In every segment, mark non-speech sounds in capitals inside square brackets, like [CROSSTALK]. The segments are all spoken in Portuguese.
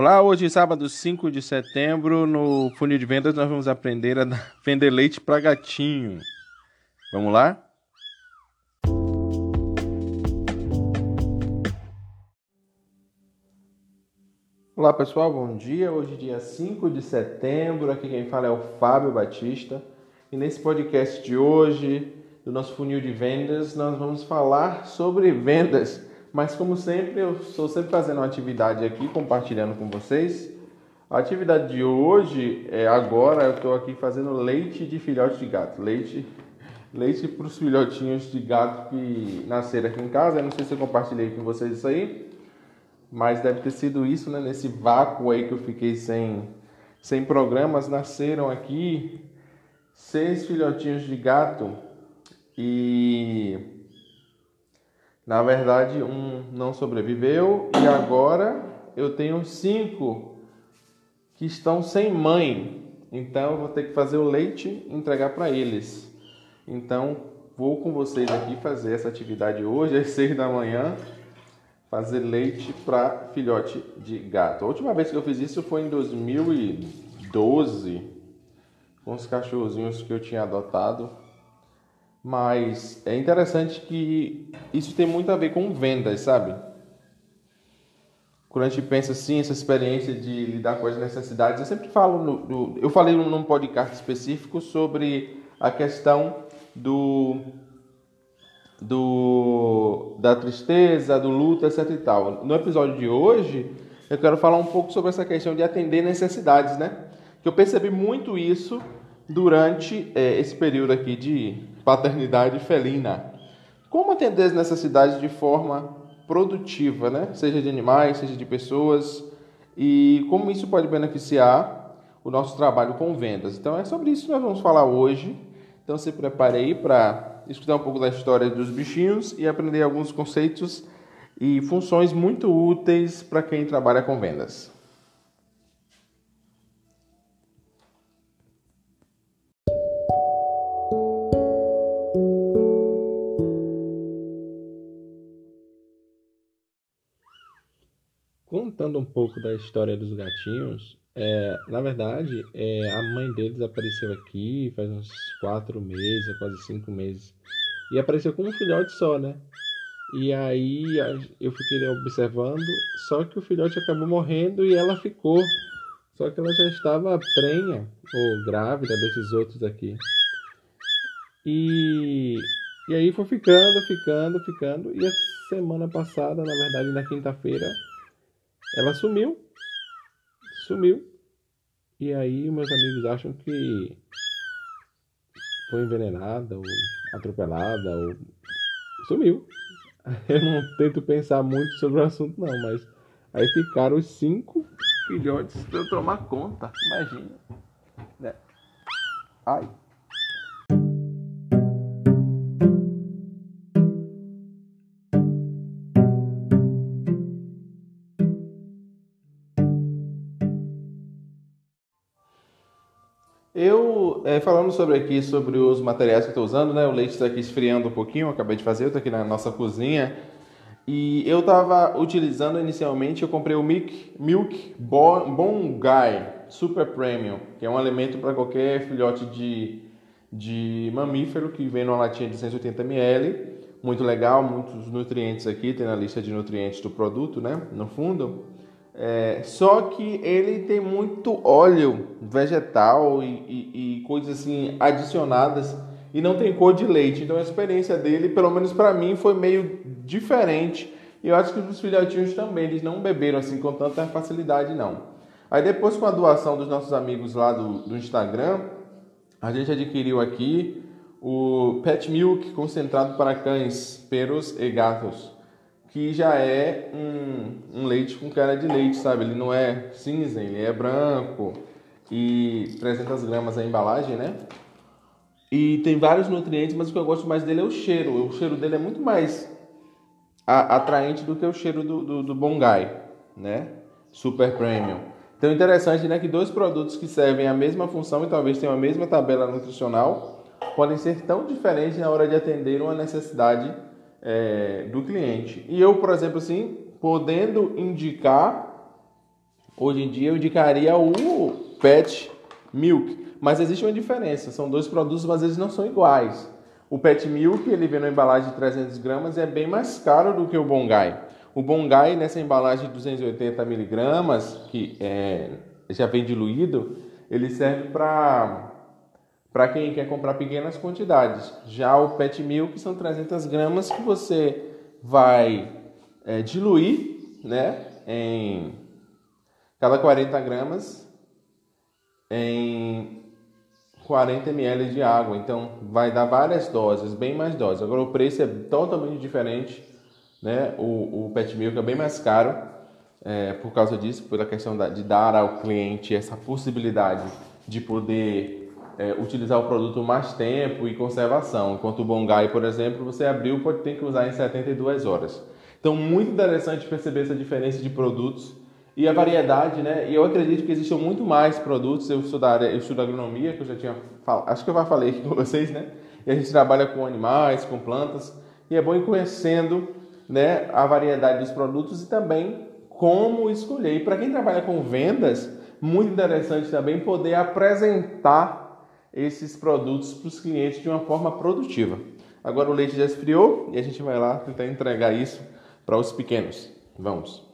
Olá, hoje sábado 5 de setembro, no funil de vendas nós vamos aprender a [LAUGHS] vender leite para gatinho. Vamos lá? Olá pessoal, bom dia. Hoje dia 5 de setembro, aqui quem fala é o Fábio Batista. E nesse podcast de hoje, do nosso funil de vendas, nós vamos falar sobre vendas mas como sempre, eu estou sempre fazendo uma atividade aqui, compartilhando com vocês. A atividade de hoje é agora eu estou aqui fazendo leite de filhote de gato, leite leite para os filhotinhos de gato que nasceram aqui em casa. Eu não sei se eu compartilhei com vocês isso aí, mas deve ter sido isso, né? Nesse vácuo aí que eu fiquei sem sem programas, nasceram aqui seis filhotinhos de gato e na verdade, um não sobreviveu e agora eu tenho cinco que estão sem mãe. Então eu vou ter que fazer o leite e entregar para eles. Então vou com vocês aqui fazer essa atividade hoje [LAUGHS] às seis da manhã, fazer leite para filhote de gato. A última vez que eu fiz isso foi em 2012 com os cachorrozinhos que eu tinha adotado. Mas é interessante que isso tem muito a ver com vendas, sabe? Quando a gente pensa assim, essa experiência de lidar com as necessidades, eu sempre falo, no, eu falei num podcast específico sobre a questão do, do da tristeza, do luto, etc e tal. No episódio de hoje, eu quero falar um pouco sobre essa questão de atender necessidades, né? Que eu percebi muito isso durante é, esse período aqui de paternidade felina. Como atender as necessidades de forma produtiva, né? seja de animais, seja de pessoas, e como isso pode beneficiar o nosso trabalho com vendas. Então é sobre isso que nós vamos falar hoje. Então se prepare aí para escutar um pouco da história dos bichinhos e aprender alguns conceitos e funções muito úteis para quem trabalha com vendas. Contando um pouco da história dos gatinhos, é, na verdade, é, a mãe deles apareceu aqui faz uns quatro meses, quase cinco meses, e apareceu com um filhote só, né? E aí eu fiquei observando, só que o filhote acabou morrendo e ela ficou. Só que ela já estava prenha ou grávida desses outros aqui. E, e aí foi ficando, ficando, ficando. E a semana passada, na verdade, na quinta-feira, ela sumiu. Sumiu. E aí meus amigos acham que foi envenenada ou atropelada ou sumiu. [LAUGHS] Eu não tento pensar muito sobre o assunto não, mas aí ficaram os cinco filhotes para eu tomar conta. Imagina. Né? Ai. Eu, é, falando sobre aqui, sobre os materiais que estou usando, né? O leite está aqui esfriando um pouquinho, acabei de fazer, eu estou aqui na nossa cozinha. E eu estava utilizando inicialmente, eu comprei o Milk, Milk bon Guy Super Premium, que é um alimento para qualquer filhote de, de mamífero que vem numa latinha de 180 ml. Muito legal, muitos nutrientes aqui, tem na lista de nutrientes do produto, né? No fundo. É, só que ele tem muito óleo vegetal e, e, e, coisas assim adicionadas e não tem cor de leite. Então a experiência dele, pelo menos para mim, foi meio diferente. E eu acho que os filhotinhos também, eles não beberam assim com tanta facilidade não. Aí depois com a doação dos nossos amigos lá do, do Instagram, a gente adquiriu aqui o Pet Milk concentrado para cães, peros e gatos que já é um, um leite com cara de leite, sabe? Ele não é cinza, ele é branco e 300 gramas a embalagem, né? E tem vários nutrientes, mas o que eu gosto mais dele é o cheiro. O cheiro dele é muito mais atraente do que o cheiro do, do, do Bongai, né? Super Premium. Então, interessante, né, que dois produtos que servem a mesma função e talvez tenham a mesma tabela nutricional podem ser tão diferentes na hora de atender uma necessidade é, do cliente. E eu, por exemplo, assim, podendo indicar hoje em dia eu indicaria o Pet Milk. Mas existe uma diferença, são dois produtos, mas eles não são iguais. O Pet Milk, ele vem na embalagem de 300 gramas e é bem mais caro do que o Bongai. O Bongai, nessa embalagem de 280 miligramas, que é, já vem diluído, ele serve para para quem quer comprar pequenas quantidades. Já o Pet Milk são 300 gramas que você vai é, diluir, né, em cada 40 gramas em 40 ml de água. Então vai dar várias doses, bem mais doses. Agora o preço é totalmente diferente, né? O, o Pet Milk é bem mais caro é, por causa disso, pela questão da, de dar ao cliente essa possibilidade de poder é, utilizar o produto mais tempo e conservação. Enquanto o Bongai, por exemplo, você abriu pode ter que usar em 72 horas. Então, muito interessante perceber essa diferença de produtos e a variedade, né? E eu acredito que existam muito mais produtos. Eu estudo, área, eu estudo agronomia, que eu já tinha falado, acho que eu já falei aqui [LAUGHS] com vocês, né? E a gente trabalha com animais, com plantas, e é bom ir conhecendo, né, a variedade dos produtos e também como escolher. E para quem trabalha com vendas, muito interessante também poder apresentar esses produtos para os clientes de uma forma produtiva. Agora o leite já esfriou e a gente vai lá tentar entregar isso para os pequenos. Vamos!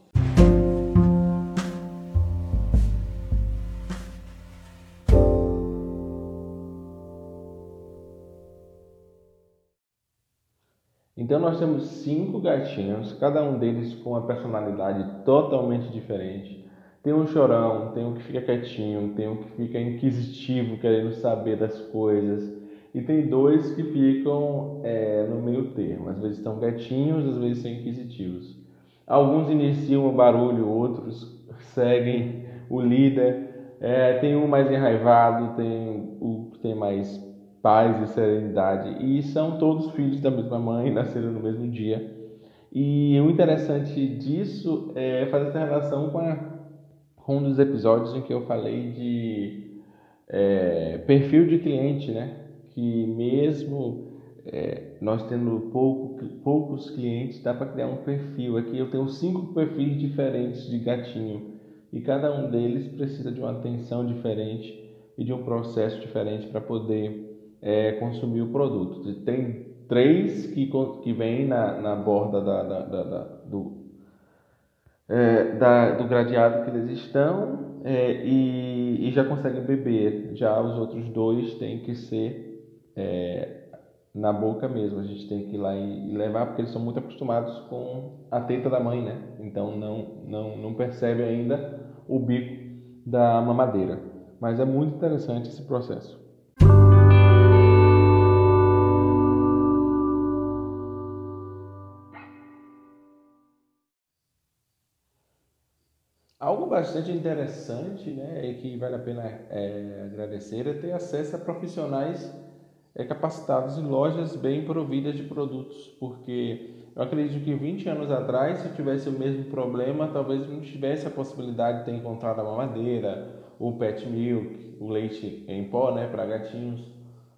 Então nós temos cinco gatinhos, cada um deles com uma personalidade totalmente diferente. Tem um chorão, tem um que fica quietinho, tem um que fica inquisitivo, querendo saber das coisas. E tem dois que ficam é, no meio termo. Às vezes estão quietinhos, às vezes são inquisitivos. Alguns iniciam o barulho, outros [LAUGHS] seguem o líder. É, tem um mais enraivado, tem o que tem mais paz e serenidade. E são todos filhos da mesma mãe, [LAUGHS] nasceram no mesmo dia. E o interessante disso é fazer essa relação com, a, com um dos episódios em que eu falei de é, perfil de cliente, né? Que mesmo é, nós tendo pouco, poucos clientes, dá para criar um perfil. Aqui eu tenho cinco perfis diferentes de gatinho e cada um deles precisa de uma atenção diferente e de um processo diferente para poder é, consumir o produto. Tem três que, que vêm na, na borda da, da, da, da do, é, da, do gradeado que eles estão é, e, e, já conseguem beber. Já os outros dois têm que ser é, na boca mesmo. A gente tem que ir lá e, e, levar, porque eles são muito acostumados com a teta da mãe, né? Então não, não, não percebe ainda o bico da mamadeira. Mas é muito interessante esse processo. Bastante interessante né, e que vale a pena é, agradecer é ter acesso a profissionais é, capacitados em lojas bem providas de produtos, porque eu acredito que 20 anos atrás, se eu tivesse o mesmo problema, talvez não tivesse a possibilidade de ter encontrado a mamadeira, o pet milk, o leite em pó né, para gatinhos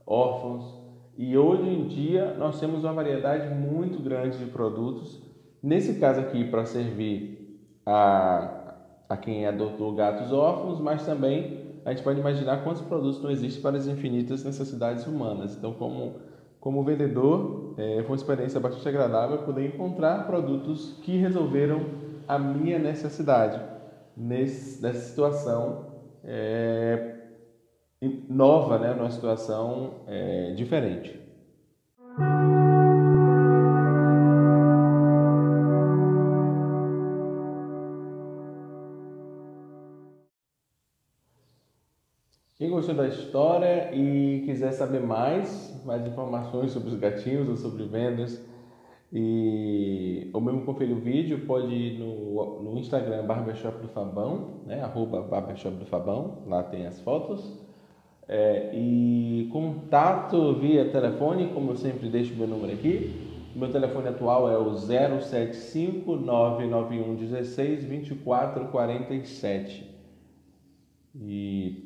órfãos. E hoje em dia nós temos uma variedade muito grande de produtos. Nesse caso aqui, para servir a a quem adotou gatos órfãos, mas também a gente pode imaginar quantos produtos não existem para as infinitas necessidades humanas. Então, como, como vendedor, é, foi uma experiência bastante agradável poder encontrar produtos que resolveram a minha necessidade nesse, nessa situação é, nova, né? numa situação é, diferente. Quem gostou da história e quiser saber mais, mais informações sobre os gatinhos ou sobre vendas, e ou mesmo conferir o vídeo, pode ir no, no Instagram Barbershop do Fabão, né? arroba Barbershop do Fabão, lá tem as fotos. É, e contato via telefone, como eu sempre deixo meu número aqui. Meu telefone atual é o 075 991 16 24 47. E